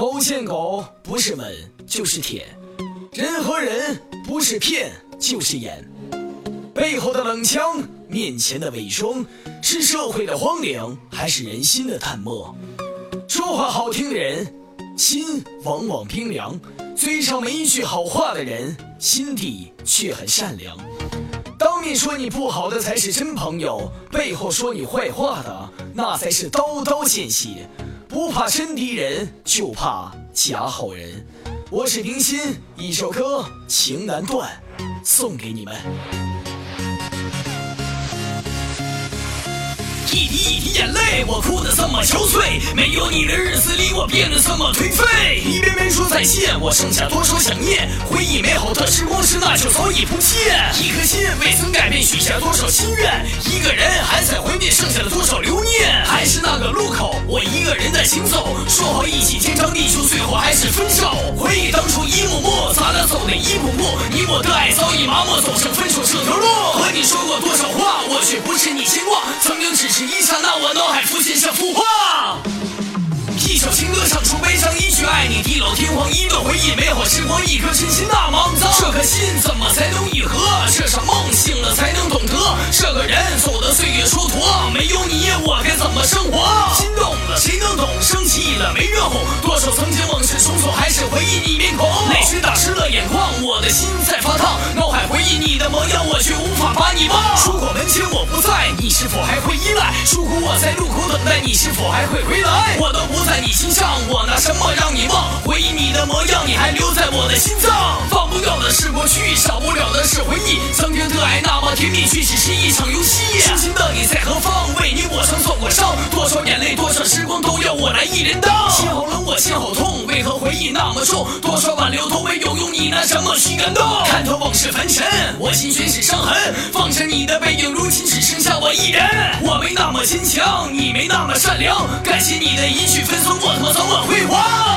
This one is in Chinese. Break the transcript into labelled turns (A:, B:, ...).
A: 狗见狗，不是吻就是舔；人和人不是骗就是演。背后的冷枪，面前的伪装，是社会的荒凉，还是人心的淡漠？说话好听的人，心往往冰凉；嘴上没一句好话的人，心底却很善良。当面说你不好的才是真朋友，背后说你坏话的那才是刀刀见血。不怕真敌人，就怕假好人。我是冰心，一首歌《情难断》，送给你们。一滴一滴眼泪，我哭得这么憔悴。没有你的日子里，我变得这么颓废。一遍遍说再见，我剩下多少想念？回忆美好的时光是那就早已不见。一颗心未曾改变，许下多少心愿？一个人还在怀念，剩下了多少留念？还是那个路，说好一起天长地久，最后还是分手。回忆当初一幕幕，咱俩走的一步步，你我的爱早已麻木，走上分手这条路。和你说过多少话，我却不是你牵挂。曾经只是。一刹那，我脑海浮现像幅画。一首情歌唱出悲伤，一句爱你地老天荒，一段回忆美好时光，一颗真心那肮脏。这颗心怎么才的岁月蹉跎，没有你我该怎么生活？心动了谁能懂？生气了没人哄？多少曾经往事重走，还是回忆你面孔。泪水打湿了眼眶，我的心在发烫。脑海回忆你的模样，我却无法把你忘。如果门前我不在，你是否还会依赖？如果我在路口等待，你是否还会回来？我都不在你心上，我拿什么让你忘？回忆你的模样，你还留在我的心脏。是过去，少不了的是回忆。曾经的爱那么甜蜜，却只是一场游戏。如今的你在何方？为你我曾受过伤，多少眼泪，多少时光，都要我来一人当。心好冷，我心好痛，为何回忆那么重？多少挽留都没有用，你拿什么去感动？看透往事凡尘，我心全是伤痕。放着你的背影，如今只剩下我一人。我没那么坚强，你没那么善良。感谢你的一句分手，我他妈早晚辉煌。